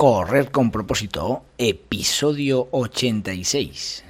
Correr con propósito, episodio 86.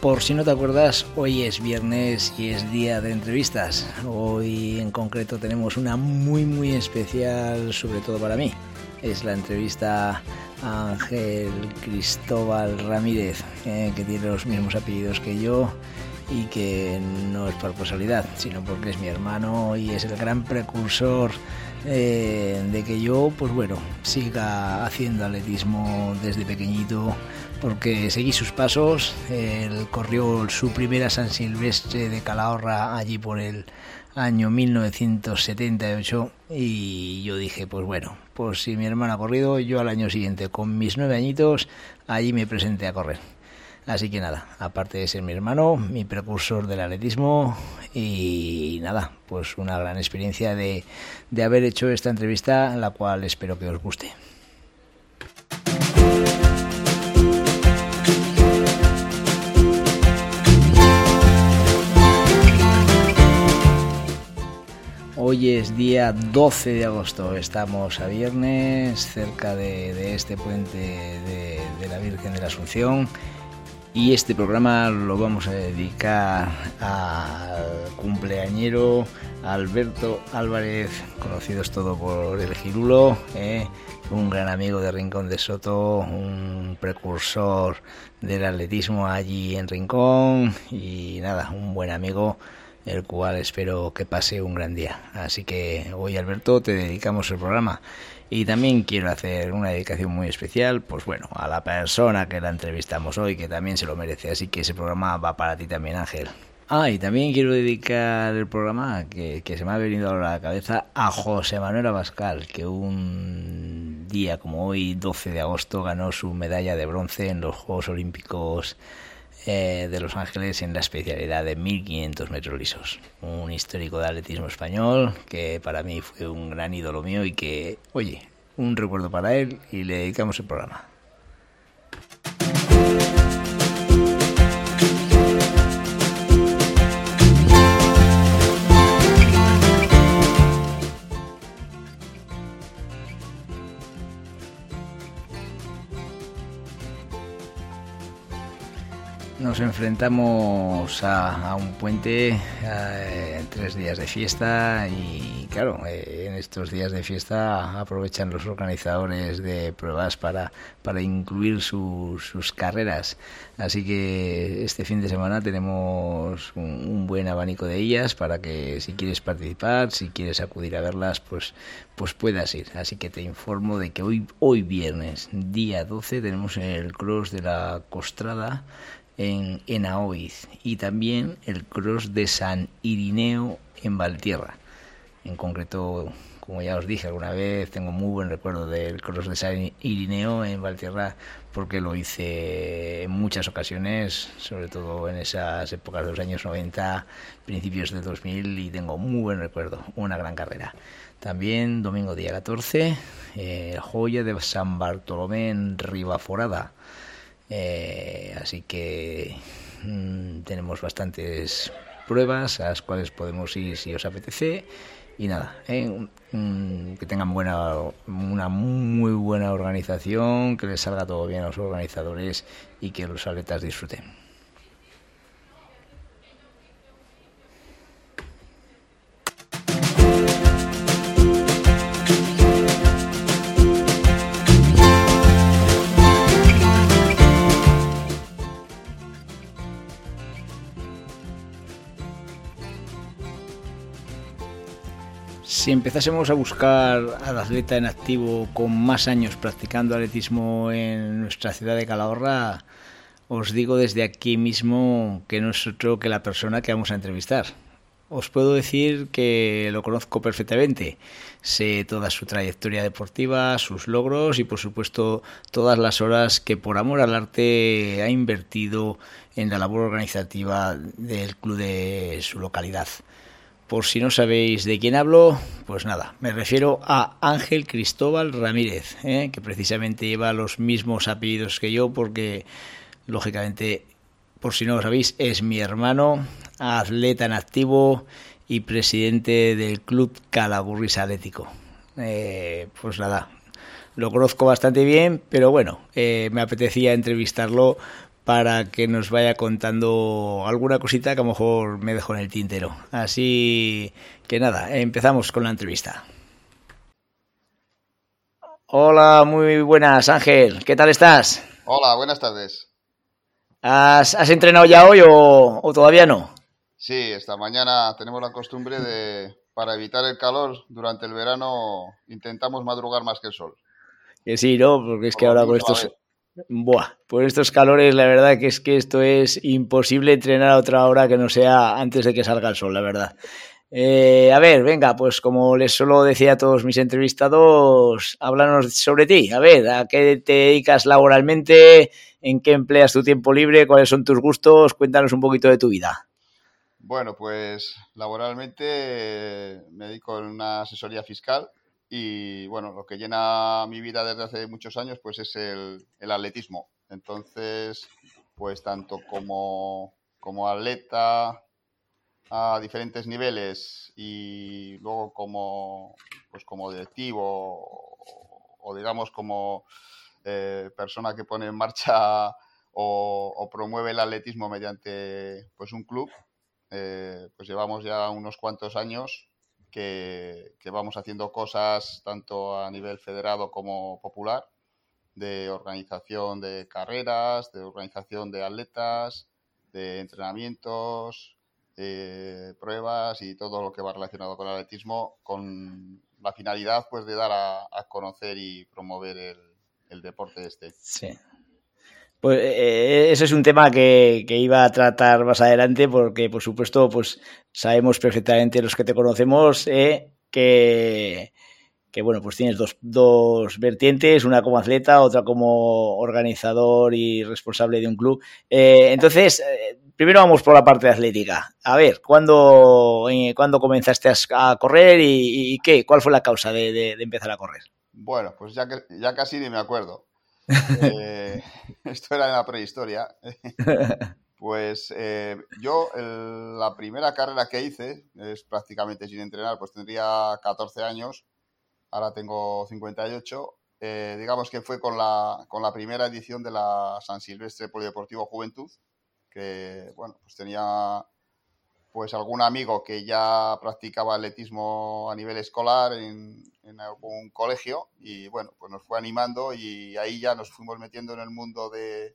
Por si no te acuerdas, hoy es viernes y es día de entrevistas. Hoy en concreto tenemos una muy muy especial, sobre todo para mí. Es la entrevista a Ángel Cristóbal Ramírez, eh, que tiene los mismos apellidos que yo y que no es por casualidad, sino porque es mi hermano y es el gran precursor eh, de que yo, pues bueno, siga haciendo atletismo desde pequeñito, porque seguí sus pasos. Él corrió su primera San Silvestre de Calahorra allí por el año 1978 y yo dije, pues bueno, pues si mi hermano ha corrido, yo al año siguiente, con mis nueve añitos, allí me presenté a correr. Así que nada, aparte de ser mi hermano, mi precursor del atletismo y nada, pues una gran experiencia de, de haber hecho esta entrevista, la cual espero que os guste. Hoy es día 12 de agosto, estamos a viernes, cerca de, este puente de, la Virgen de la Asunción. Y este programa lo vamos a dedicar al cumpleañero Alberto Álvarez, conocidos todo por el Girulo, ¿eh? un gran amigo de Rincón de Soto, un precursor del atletismo allí en Rincón. Y nada, un buen amigo el cual espero que pase un gran día. Así que hoy Alberto te dedicamos el programa. Y también quiero hacer una dedicación muy especial, pues bueno, a la persona que la entrevistamos hoy, que también se lo merece. Así que ese programa va para ti también, Ángel. Ah, y también quiero dedicar el programa que, que se me ha venido a la cabeza a José Manuel Abascal, que un día como hoy, 12 de agosto, ganó su medalla de bronce en los Juegos Olímpicos eh, de Los Ángeles en la especialidad de 1500 metros lisos. Un histórico de atletismo español que para mí fue un gran ídolo mío y que, oye, un recuerdo para él y le dedicamos el programa. Nos enfrentamos a, un puente, a, tres días de fiesta y claro, eh, en estos días de fiesta aprovechan los organizadores de pruebas para, para incluir su, sus carreras. Así que este fin de semana tenemos un, un, buen abanico de ellas para que si quieres participar, si quieres acudir a verlas, pues, pues puedas ir. Así que te informo de que hoy, hoy viernes, día 12, tenemos el cross de la Costrada en, en Aoiz y también el cross de San Irineo en Valtierra. En concreto, como ya os dije alguna vez, tengo muy buen recuerdo del cross de San Irineo en Valtierra porque lo hice en muchas ocasiones, sobre todo en esas épocas de los años 90, principios del 2000 y tengo muy buen recuerdo, una gran carrera. También domingo día 14, eh, joya de San Bartolomé en Ribaforada. Eh, así que mmm, tenemos bastantes pruebas a las cuales podemos ir si os apetece. Y nada, eh, mmm, que tengan buena, una muy buena organización, que les salga todo bien a los organizadores y que los atletas disfruten. Si empezásemos a buscar al atleta en activo con más años practicando atletismo en nuestra ciudad de Calahorra, os digo desde aquí mismo que no es otro que la persona que vamos a entrevistar. os puedo decir que lo conozco perfectamente. Sé toda su trayectoria deportiva, sus logros y por supuesto todas las horas que por amor al arte ha invertido en la labor organizativa del club de su localidad. Por si no sabéis de quién hablo, pues nada, me refiero a Ángel Cristóbal Ramírez, ¿eh? que precisamente lleva los mismos apellidos que yo porque, lógicamente, por si no lo sabéis, es mi hermano, atleta en activo y presidente del Club Calagurris Atlético. Eh, pues nada, lo conozco bastante bien, pero bueno, eh, me apetecía entrevistarlo para que nos vaya contando alguna cosita que a lo mejor me dejo en el tintero. Así que nada, empezamos con la entrevista. Hola, muy buenas Ángel, ¿qué tal estás? Hola, buenas tardes. ¿Has, entrenado ya hoy o, todavía no? Sí, esta mañana tenemos la costumbre de, para evitar el calor, durante el verano intentamos madrugar más que el sol. Que sí, ¿no? Porque es que ahora con estos... Buah, por estos calores, la verdad que es que esto es imposible entrenar a otra hora que no sea antes de que salga el sol, la verdad. Eh, a ver, venga, pues como les suelo decir a todos mis entrevistados, háblanos sobre ti. A ver, ¿a qué te dedicas laboralmente? ¿En qué empleas tu tiempo libre? ¿Cuáles son tus gustos? Cuéntanos un poquito de tu vida. Bueno, pues laboralmente me dedico en una asesoría fiscal y bueno, lo que llena mi vida desde hace muchos años pues es el, atletismo. Entonces, pues tanto como, como atleta a diferentes niveles y luego como, pues como directivo o, digamos como eh, persona que pone en marcha o, promueve el atletismo mediante pues un club, eh, pues llevamos ya unos cuantos años que, vamos haciendo cosas tanto a nivel federado como popular, de organización de carreras, de organización de atletas, de entrenamientos, pruebas y todo lo que va relacionado con el atletismo, con la finalidad pues de dar a, conocer y promover el, deporte este. Pues eh, eh, ese es un tema que, iba a tratar más adelante porque, por supuesto, pues sabemos perfectamente los que te conocemos eh, que, que, bueno, pues tienes dos, dos, vertientes, una como atleta, otra como organizador y responsable de un club. entonces, primero vamos por la parte atlética. A ver, ¿cuándo, ¿cuándo comenzaste a, correr y, qué? ¿Cuál fue la causa de, de, de empezar a correr? Bueno, pues ya, que, ya casi ni me acuerdo. Eh, esto era en la prehistoria. Pues eh, yo la primera carrera que hice, es prácticamente sin entrenar, pues tendría 14 años, ahora tengo 58. Eh, digamos que fue con la, con la primera edición de la San Silvestre Polideportivo Juventud, que bueno, pues tenía pues algún amigo que ya practicaba atletismo a nivel escolar en, algún colegio y bueno, pues nos fue animando y ahí ya nos fuimos metiendo en el mundo de,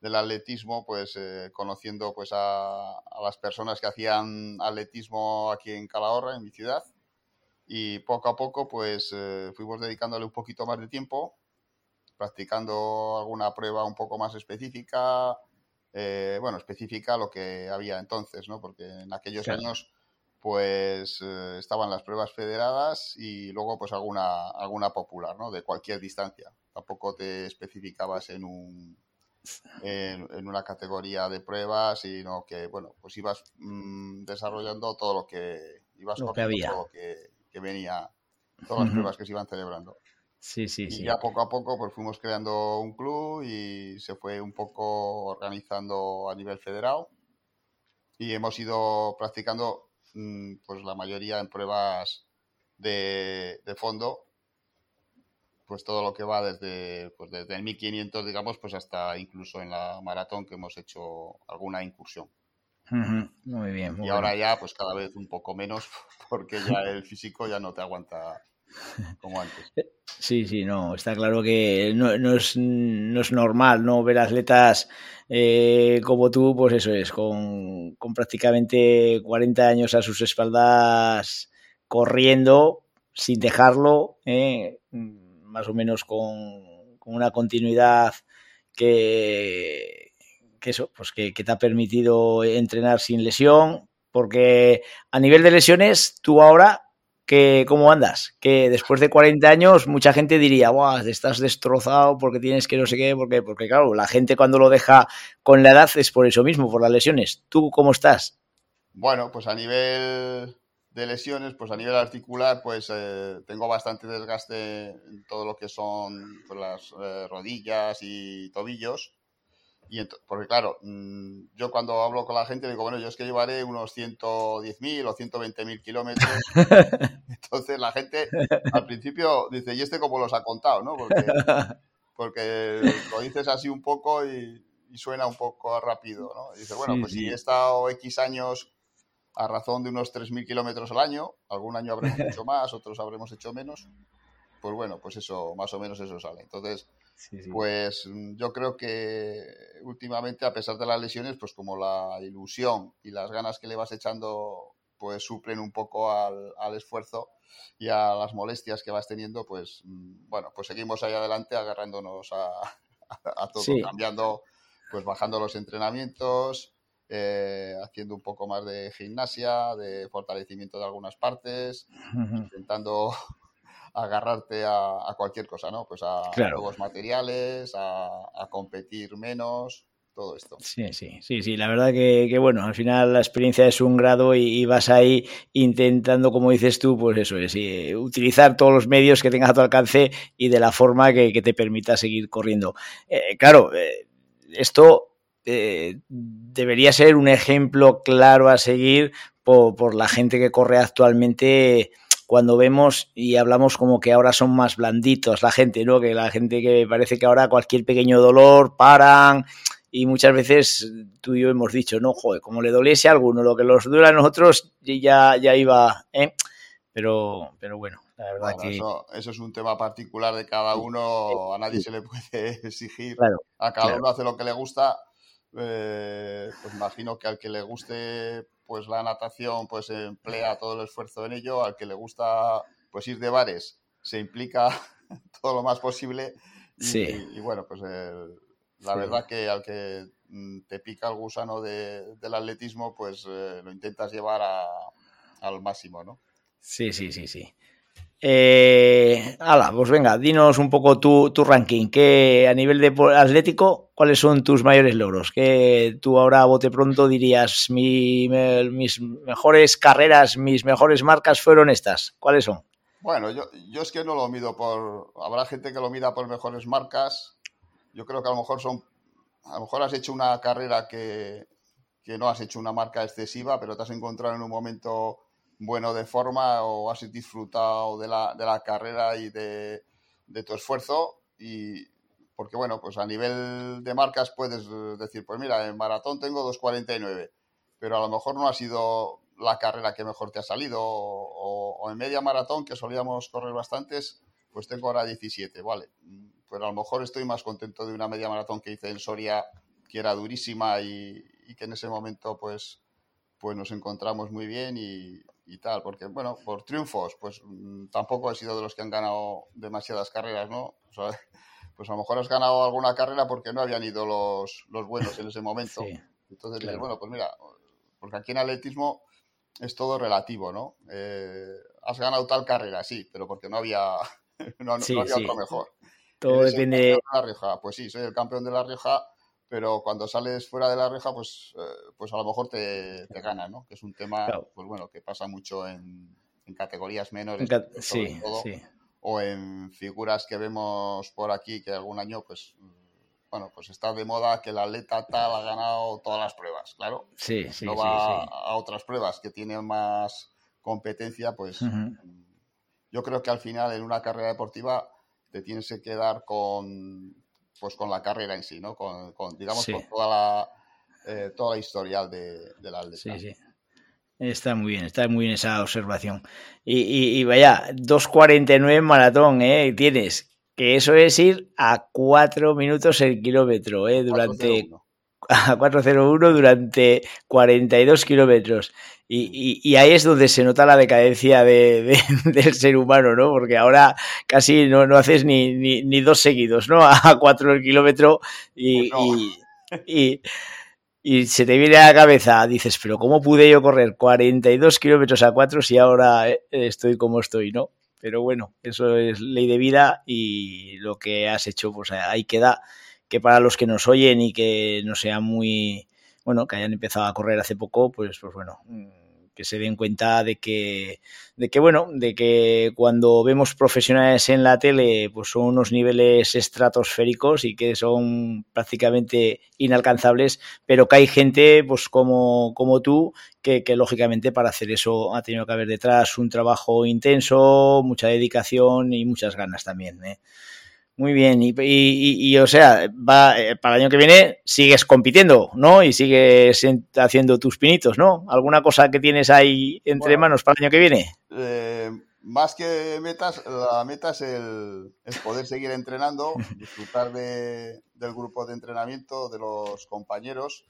del atletismo, pues eh, conociendo pues a, las personas que hacían atletismo aquí en Calahorra, en mi ciudad. Y poco a poco pues eh, fuimos dedicándole un poquito más de tiempo, practicando alguna prueba un poco más específica, eh, bueno, específica lo que había entonces, ¿no? Porque en aquellos años, pues eh, estaban las pruebas federadas y luego, pues alguna, alguna popular, ¿no? De cualquier distancia. Tampoco te especificabas en un en, una categoría de pruebas, sino que, bueno, pues ibas mm, desarrollando todo lo que ibas lo que había. todo lo que, venía, todas las pruebas que se iban celebrando. Sí, sí, y ya poco a poco pues fuimos creando un club y se fue un poco organizando a nivel federal y hemos ido practicando mm, pues la mayoría en pruebas de, fondo pues todo lo que va desde pues desde el 1500 digamos pues hasta incluso en la maratón que hemos hecho alguna incursión. Muy bien y ahora ya pues cada vez un poco menos porque ya el físico ya no te aguanta como antes. Sí, sí, no, está claro que no, es, normal, ¿no? Ver atletas eh, como tú, pues eso es, con, prácticamente 40 años a sus espaldas corriendo sin dejarlo, ¿eh? más o menos con, una continuidad que, eso, pues que, te ha permitido entrenar sin lesión, porque a nivel de lesiones, tú ahora, que, ¿cómo andas? Que después de 40 años mucha gente diría, Buah, estás destrozado porque tienes que no sé qué, porque, porque claro, la gente cuando lo deja con la edad es por eso mismo, por las lesiones. ¿Tú cómo estás? Bueno, pues a nivel de lesiones, pues a nivel articular, pues eh, tengo bastante desgaste en todo lo que son pues, las eh, rodillas y tobillos. Y porque claro, mm, yo cuando hablo con la gente digo, bueno, yo es que llevaré unos 110.000 o 120.000 kilómetros. Entonces la gente al principio dice, ¿y este cómo los ha contado? ¿no? Porque, porque lo dices así un poco y, suena un poco rápido. ¿no? Y dice, bueno, pues si he estado X años a razón de unos 3.000 kilómetros al año, algún año habremos hecho más, otros habremos hecho menos, pues bueno, pues eso, más o menos eso sale. Entonces pues mm, yo creo que últimamente, a pesar de las lesiones, pues como la ilusión y las ganas que le vas echando, pues suplen un poco al, esfuerzo y a las molestias que vas teniendo, pues mm, bueno, pues seguimos ahí adelante agarrándonos a, todo, cambiando, pues bajando los entrenamientos, eh, haciendo un poco más de gimnasia, de fortalecimiento de algunas partes, intentando agarrarte a, cualquier cosa, ¿no? Pues a nuevos materiales, a, competir menos, todo esto. Sí, sí, sí, sí. La verdad que, bueno, al final la experiencia es un grado y, vas ahí intentando, como dices tú, pues eso es, utilizar todos los medios que tengas a tu alcance y de la forma que, te permita seguir corriendo. Eh, claro, eh, esto eh, debería ser un ejemplo claro a seguir por, por la gente que corre actualmente cuando vemos y hablamos como que ahora son más blanditos la gente, ¿no? Que la gente que parece que ahora cualquier pequeño dolor paran y muchas veces tú y yo hemos dicho, no, joder, como le doliese a alguno, lo que los dura a nosotros ya, ya iba, ¿eh? Pero, pero bueno, la verdad que... Eso, es un tema particular de cada uno, a nadie se le puede exigir, a cada uno hace lo que le gusta, eh, pues imagino que al que le guste pues la natación pues emplea todo el esfuerzo en ello, al que le gusta pues ir de bares se implica todo lo más posible y, bueno, pues la verdad que al que mm, te pica el gusano del atletismo pues eh, lo intentas llevar al máximo, ¿no? Sí, sí, sí, sí. Eh, ala, pues venga, dinos un poco tu, tu ranking. que a nivel de atlético, cuáles son tus mayores logros? Que tú ahora bote pronto dirías, mis mejores carreras, mis mejores marcas fueron estas. ¿Cuáles son? Bueno, yo, yo es que no lo mido por. Habrá gente que lo mida por mejores marcas. Yo creo que a lo mejor son. A lo mejor has hecho una carrera que, que no has hecho una marca excesiva, pero te has encontrado en un momento bueno de forma o has disfrutado de la, de la carrera y de, de, tu esfuerzo y porque bueno, pues a nivel de marcas puedes decir, pues mira, en maratón tengo 2.49, pero a lo mejor no ha sido la carrera que mejor te ha salido o, en media maratón que solíamos correr bastantes, pues tengo ahora 17, vale, pero a lo mejor estoy más contento de una media maratón que hice en Soria que era durísima y, y que en ese momento pues pues nos encontramos muy bien y, y tal, porque bueno, por triunfos, pues mm, tampoco he sido de los que han ganado demasiadas carreras, ¿no? O sea, pues a lo mejor has ganado alguna carrera porque no habían ido los, los buenos en ese momento. Entonces dices, bueno, pues mira, porque aquí en atletismo es todo relativo, ¿no? Eh, has ganado tal carrera, sí, pero porque no había, no, había otro mejor. Todo depende. De la Rioja? Pues sí, soy el campeón de la Rioja pero cuando sales fuera de la reja, pues, eh, pues a lo mejor te, te gana, ¿no? Que es un tema, pues bueno, que pasa mucho en, categorías menores, sí, sí. O en figuras que vemos por aquí que algún año, pues, bueno, pues está de moda que el atleta tal ha ganado todas las pruebas, claro. Sí, sí, no va a otras pruebas que tienen más competencia, pues yo creo que al final en una carrera deportiva te tienes que quedar con pues con la carrera en sí, ¿no? Con, digamos, con toda la, eh, toda la historial de, de la Sí, sí. Está muy bien, está muy bien esa observación. Y, y, vaya, 2.49 maratón, ¿eh? Tienes, que eso es ir a 4 minutos el kilómetro, ¿eh? Durante... A 4.01 durante 42 kilómetros. Y, ahí es donde se nota la decadencia de, del ser humano, ¿no? Porque ahora casi no, no haces ni, ni, dos seguidos, ¿no? A cuatro el kilómetro y, pues y, y se te viene a la cabeza, dices, pero ¿cómo pude yo correr 42 kilómetros a 4 si ahora eh, estoy como estoy, no? Pero bueno, eso es ley de vida y lo que has hecho, pues ahí queda, que para los que nos oyen y que no sean muy, bueno, que hayan empezado a correr hace poco, pues, pues bueno, que se den cuenta de que, de que, bueno, de que cuando vemos profesionales en la tele, pues son unos niveles estratosféricos y que son prácticamente inalcanzables, pero que hay gente, pues como, como tú, que, que lógicamente para hacer eso ha tenido que haber detrás un trabajo intenso, mucha dedicación y muchas ganas también. ¿eh? Muy bien, y, y, y, o sea, va, eh, para el año que viene sigues compitiendo, ¿no? Y sigues haciendo tus pinitos, ¿no? ¿Alguna cosa que tienes ahí entre bueno, manos para el año que viene? Eh, más que metas, la meta es el poder seguir entrenando, disfrutar de, del grupo de entrenamiento, de los compañeros,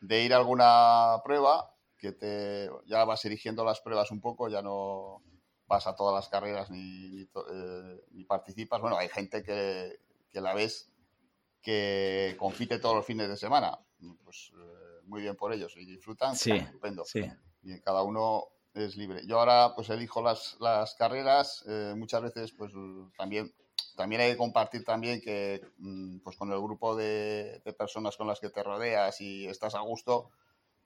de ir a alguna prueba, que te ya vas erigiendo las pruebas un poco, ya no vas a todas las carreras ni, ni, eh, ni participas. Bueno, hay gente que, que, la ves que compite todos los fines de semana. Pues eh, muy bien por ellos y disfrutan. Sí, estupendo. Sí. Y cada uno es libre. Yo ahora pues elijo las, las carreras. Eh, muchas veces pues también también hay que compartir también que mm, pues con el grupo de, de, personas con las que te rodeas y estás a gusto,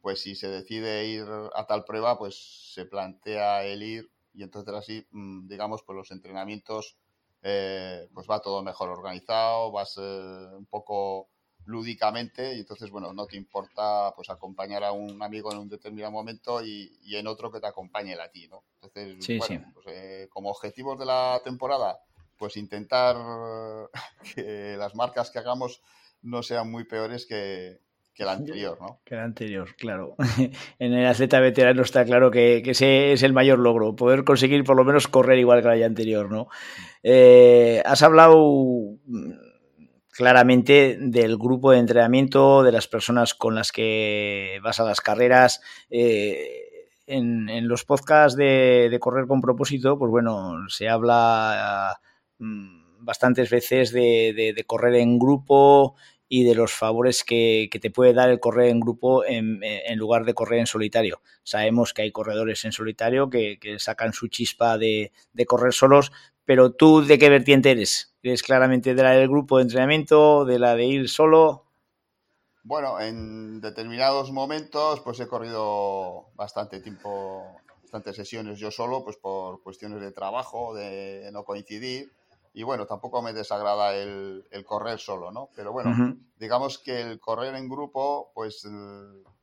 pues si se decide ir a tal prueba, pues se plantea el ir y entonces así, mm, digamos, pues los entrenamientos eh, pues va todo mejor organizado, vas eh, un poco lúdicamente y entonces, bueno, no te importa pues acompañar a un amigo en un determinado momento y, y en otro que te acompañe a ti, ¿no? Entonces, sí, bueno, sí. Pues, eh, como objetivos de la temporada, pues intentar que las marcas que hagamos no sean muy peores que, que el anterior, ¿no? Que el anterior, claro. en el atleta veterano está claro que, que, ese es el mayor logro, poder conseguir por lo menos correr igual que el año anterior, ¿no? Eh, has hablado claramente del grupo de entrenamiento, de las personas con las que vas a las carreras. Eh, en, en, los podcasts de, de, Correr con propósito, pues bueno, se habla uh, bastantes veces de, de, de correr en grupo, y de los favores que, te puede dar el correr en grupo en, lugar de correr en solitario. Sabemos que hay corredores en solitario que, sacan su chispa de, de, correr solos, pero tú de qué vertiente eres? ¿Eres claramente de la del grupo de entrenamiento, de la de ir solo? Bueno, en determinados momentos pues he corrido bastante tiempo, bastantes sesiones yo solo, pues por cuestiones de trabajo, de no coincidir y bueno, tampoco me desagrada el, el correr solo, ¿no? Pero bueno, uh -huh. digamos que el correr en grupo, pues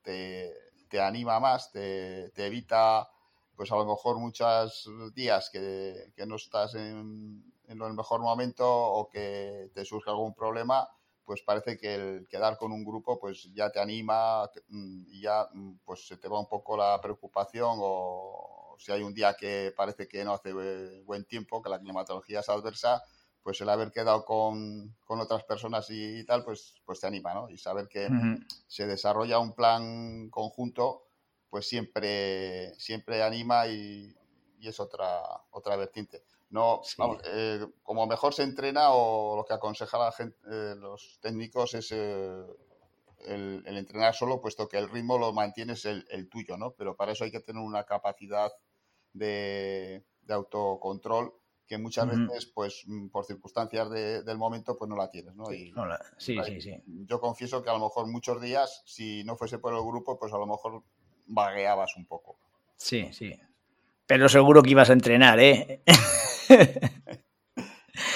te, te anima más, te, te, evita, pues a lo mejor muchos días que, que no estás en, en, el mejor momento o que te surge algún problema, pues parece que el quedar con un grupo pues ya te anima y ya pues se te va un poco la preocupación o, si hay un día que parece que no hace buen tiempo, que la climatología es adversa, pues el haber quedado con, con otras personas y, y, tal, pues, pues te anima, ¿no? Y saber que uh -huh. se desarrolla un plan conjunto, pues siempre, siempre anima y, y es otra, otra vertiente. No, sí. vamos, eh, como mejor se entrena o lo que aconseja la gente, eh, los técnicos es eh, el, el, entrenar solo, puesto que el ritmo lo mantienes el, el, tuyo, ¿no? Pero para eso hay que tener una capacidad de, de autocontrol que muchas uh -huh. veces, pues, mm, por circunstancias de, del momento, pues no la tienes, ¿no? Y, no la, sí, sí, sí. Yo confieso que a lo mejor muchos días, si no fuese por el grupo, pues a lo mejor vagueabas un poco. Sí, sí. Pero seguro que ibas a entrenar, ¿eh?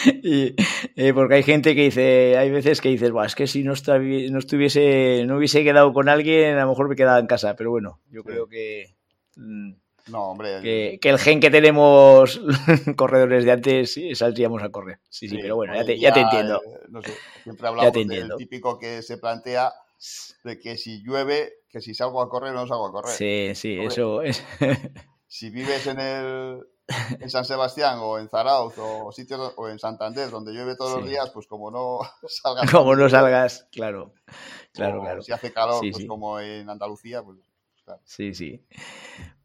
y, eh, porque hay gente que dice, hay veces que dices, es que si no, estuviese, no hubiese quedado con alguien, a lo mejor me quedaba en casa, pero bueno, yo sí. creo que... Mm, no, hombre. Que, que, el gen que tenemos corredores de antes sí, saldríamos a correr. Sí, sí, sí pero bueno, ya te, ya, ya te entiendo. Eh, no sé, siempre hablamos del típico que se plantea de que si llueve, que si salgo a correr, no salgo a correr. Sí, sí, hombre, eso es. si vives en el en San Sebastián o en Zarauz o sitios o en Santander donde llueve todos sí. los días, pues como no salgas. Como no salgas, claro. Claro, claro. Si hace calor, sí, pues como en Andalucía, pues Sí, sí.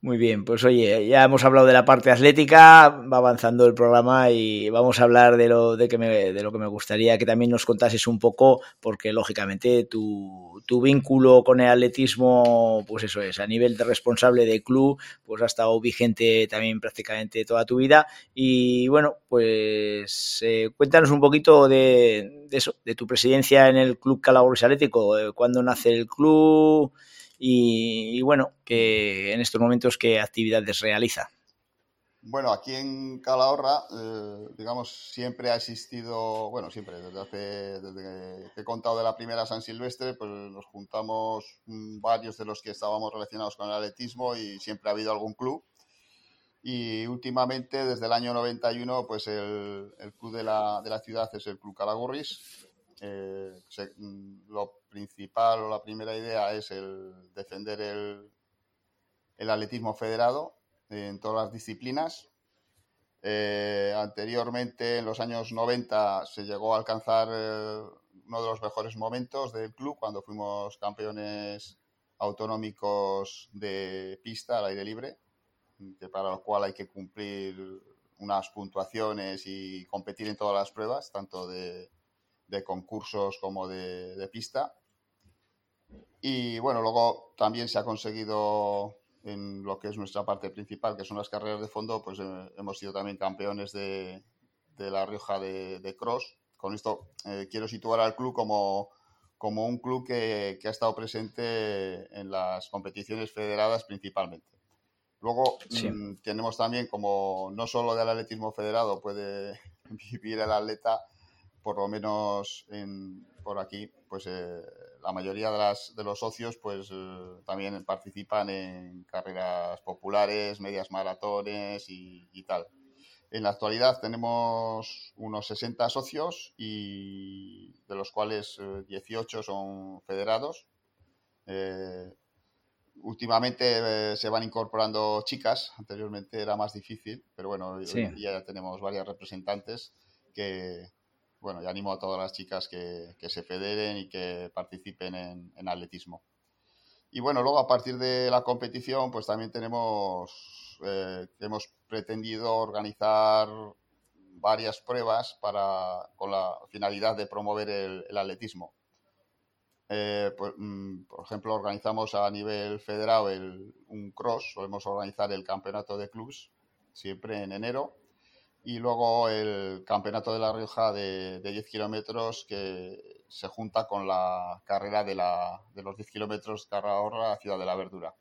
Muy bien, pues oye, ya hemos hablado de la parte atlética, va avanzando el programa y vamos a hablar de lo, de que me, de lo que me gustaría que también nos contases un poco, porque lógicamente tu, tu vínculo con el atletismo, pues eso es, a nivel de responsable de club, pues ha estado vigente también prácticamente toda tu vida. Y bueno, pues eh, cuéntanos un poquito de, de, eso, de tu presidencia en el Club Calabres Atlético, eh, cuándo nace el club y, bueno, que en estos momentos qué actividades realiza. Bueno, aquí en Calahorra, eh, digamos, siempre ha existido, bueno, siempre, desde, hace, desde que he contado de la primera San Silvestre, pues nos juntamos varios de los que estábamos relacionados con el atletismo y siempre ha habido algún club. Y últimamente, desde el año 91, pues el, el club de la, de la ciudad es el Club Calagurris, eh, se, mm, lo principal o la primera idea es el defender el, el atletismo federado en todas las disciplinas. Eh, anteriormente, en los años 90, se llegó a alcanzar eh, uno de los mejores momentos del club cuando fuimos campeones autonómicos de pista al aire libre, que para lo cual hay que cumplir unas puntuaciones y competir en todas las pruebas, tanto de, de concursos como de, de, pista. Y bueno, luego también se ha conseguido en lo que es nuestra parte principal, que son las carreras de fondo, pues eh, hemos sido también campeones de, de La Rioja de, de, Cross. Con esto eh, quiero situar al club como, como un club que, que, ha estado presente en las competiciones federadas principalmente. Luego sí. mmm, tenemos también como no solo del atletismo federado puede vivir el atleta, por lo menos en, por aquí, pues eh, la mayoría de, las, de, los socios pues eh, también participan en carreras populares, medias maratones y, y, tal. En la actualidad tenemos unos 60 socios y de los cuales eh, 18 son federados. Eh, últimamente eh, se van incorporando chicas, anteriormente era más difícil, pero bueno, sí. hoy ya tenemos varias representantes que, bueno, y animo a todas las chicas que, que se federen y que participen en, atletismo. Y bueno, luego a partir de la competición, pues también tenemos, eh, hemos pretendido organizar varias pruebas para, con la finalidad de promover el, atletismo. Eh, pues, mm, por ejemplo, organizamos a nivel federal un cross, solemos organizar el campeonato de clubs siempre en enero y luego el Campeonato de La Rioja de, de 10 kilómetros que se junta con la carrera de, la, de los 10 kilómetros Carrahorra a Ciudad de la Verdura.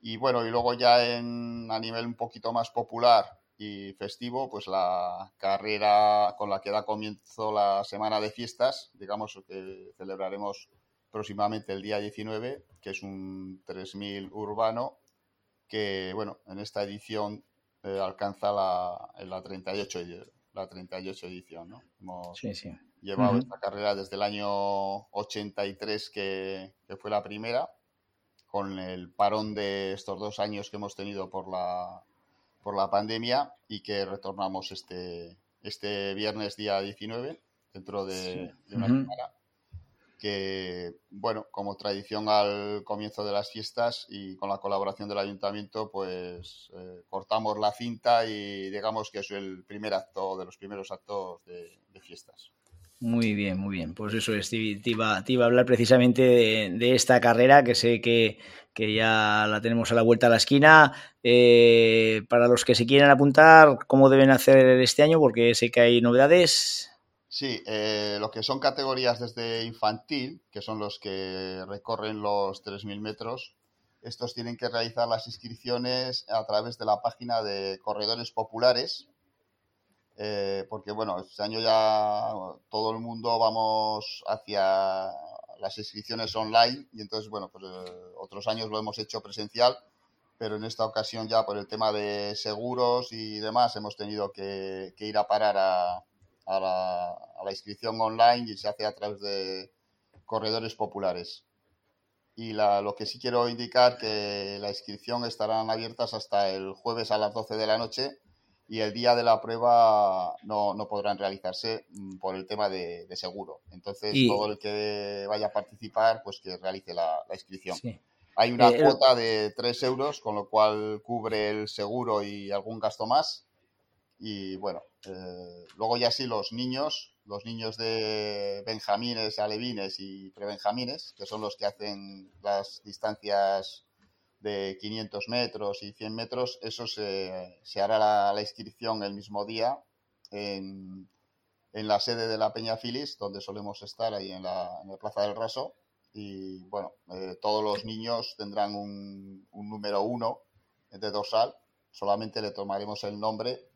Y bueno, y luego ya en, a nivel un poquito más popular y festivo, pues la carrera con la que da comienzo la semana de fiestas, digamos que celebraremos próximamente el día 19, que es un 3000 urbano, que bueno, en esta edición eh, alcanza la, la, 38, la 38 edición. ¿no? Hemos sí, sí. llevado uh -huh. esta carrera desde el año 83, que, que, fue la primera, con el parón de estos dos años que hemos tenido por la, por la pandemia y que retornamos este, este viernes día 19, dentro de, sí. de una uh -huh. semana que, bueno, como tradición al comienzo de las fiestas y con la colaboración del ayuntamiento, pues eh, cortamos la cinta y digamos que es el primer acto, de los primeros actos de, fiestas. Muy bien, muy bien. Pues eso es, te, iba, a hablar precisamente de, de, esta carrera que sé que, que, ya la tenemos a la vuelta a la esquina. Eh, para los que se quieran apuntar, ¿cómo deben hacer este año? Porque sé que hay novedades. Sí, eh, lo que son categorías desde infantil, que son los que recorren los 3.000 metros, estos tienen que realizar las inscripciones a través de la página de Corredores Populares, eh, porque bueno, este año ya todo el mundo vamos hacia las inscripciones online y entonces bueno, pues eh, otros años lo hemos hecho presencial, pero en esta ocasión ya por el tema de seguros y demás hemos tenido que, que ir a parar a a la, a la, inscripción online y se hace a través de corredores populares. Y la, lo que sí quiero indicar que la inscripción estarán abiertas hasta el jueves a las 12 de la noche y el día de la prueba no, no podrán realizarse mm, por el tema de, de seguro. Entonces, y... todo el que vaya a participar, pues que realice la, la inscripción. Sí. Hay una eh, cuota de 3 euros, con lo cual cubre el seguro y algún gasto más. Y bueno, eh, luego ya sí los niños, los niños de benjamines, alevines y prebenjamines, que son los que hacen las distancias de 500 metros y 100 metros, eso se, hará la, inscripción el mismo día en, la sede de la Peña Filis, donde solemos estar ahí en la, en la Plaza del Raso. Y bueno, eh, todos los niños tendrán un, número uno de dorsal, solamente le tomaremos el nombre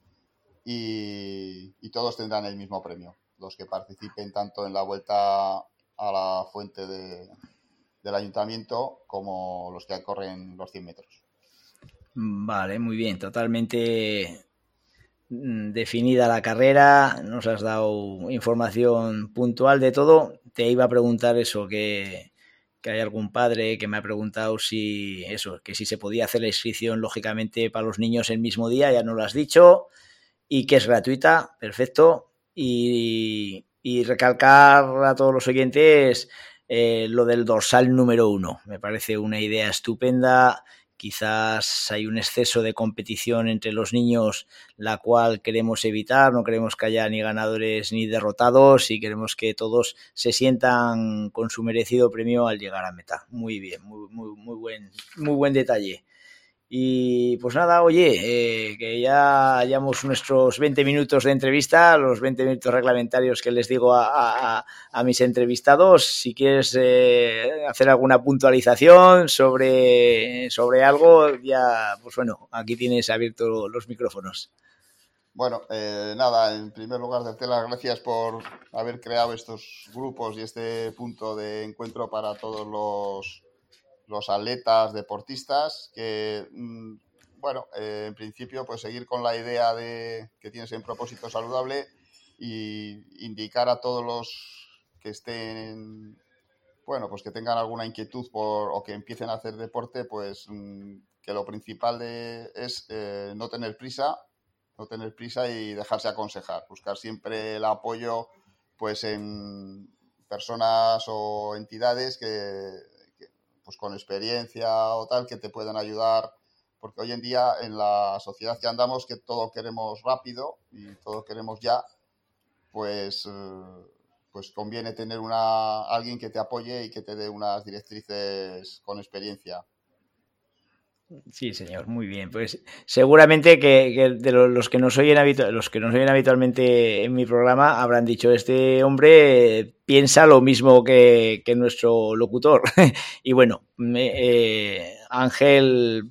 y, todos tendrán el mismo premio, los que participen tanto en la vuelta a la fuente del ayuntamiento como los que corren los 100 metros. Vale, muy bien, totalmente mm, definida la carrera, nos has dado información puntual de todo. Te iba a preguntar eso, que que hay algún padre que me ha preguntado si eso, que si se podía hacer la inscripción lógicamente para los niños el mismo día, ya no lo has dicho, y que es gratuita, perfecto. Y, recalcar a todos los oyentes eh, lo del dorsal número uno. Me parece una idea estupenda Quizás hay un exceso de competición entre los niños, la cual queremos evitar. No queremos que haya ni ganadores ni derrotados y queremos que todos se sientan con su merecido premio al llegar a meta. Muy bien, muy, muy, muy buen, muy buen detalle. Y pues nada, oye, eh, que ya hayamos nuestros 20 minutos de entrevista, los 20 minutos reglamentarios que les digo a, mis entrevistados. Si quieres eh, hacer alguna puntualización sobre, sobre algo, ya, pues bueno, aquí tienes abiertos los micrófonos. Bueno, eh, nada, en primer lugar, darte las gracias por haber creado estos grupos y este punto de encuentro para todos los los atletas, deportistas, que, mm, bueno, eh, en principio, pues seguir con la idea de que tienes en propósito saludable y indicar a todos los que estén, bueno, pues que tengan alguna inquietud por, o que empiecen a hacer deporte, pues mm, que lo principal de, es eh, no tener prisa, no tener prisa y dejarse aconsejar, buscar siempre el apoyo, pues en personas o entidades que pues con experiencia o tal que te puedan ayudar, porque hoy en día en la sociedad que andamos, que todo queremos rápido y todo queremos ya, pues, eh, pues conviene tener una, alguien que te apoye y que te dé unas directrices con experiencia. Sí, señor, muy bien. Pues seguramente que, de los que nos oyen los que nos oyen habitualmente en mi programa habrán dicho este hombre piensa lo mismo que, nuestro locutor. y bueno, eh, Ángel,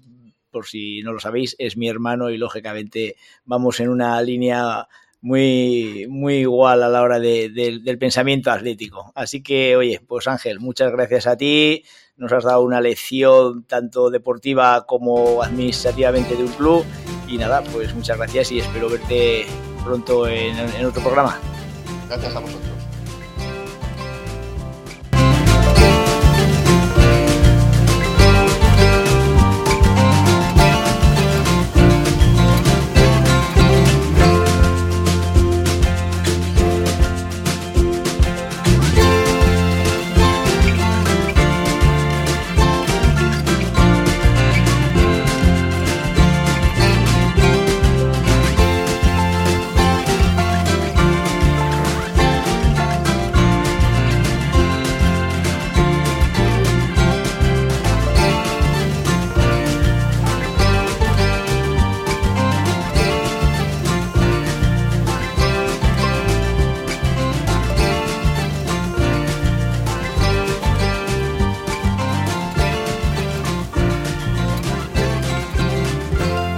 por si no lo sabéis, es mi hermano y lógicamente vamos en una línea muy, muy igual a la hora del pensamiento atlético. Así que, oye, pues Ángel, muchas gracias a ti nos has dado una lección tanto deportiva como administrativamente de un club. Y nada, pues muchas gracias y espero verte pronto en, en otro programa. Gracias a vosotros.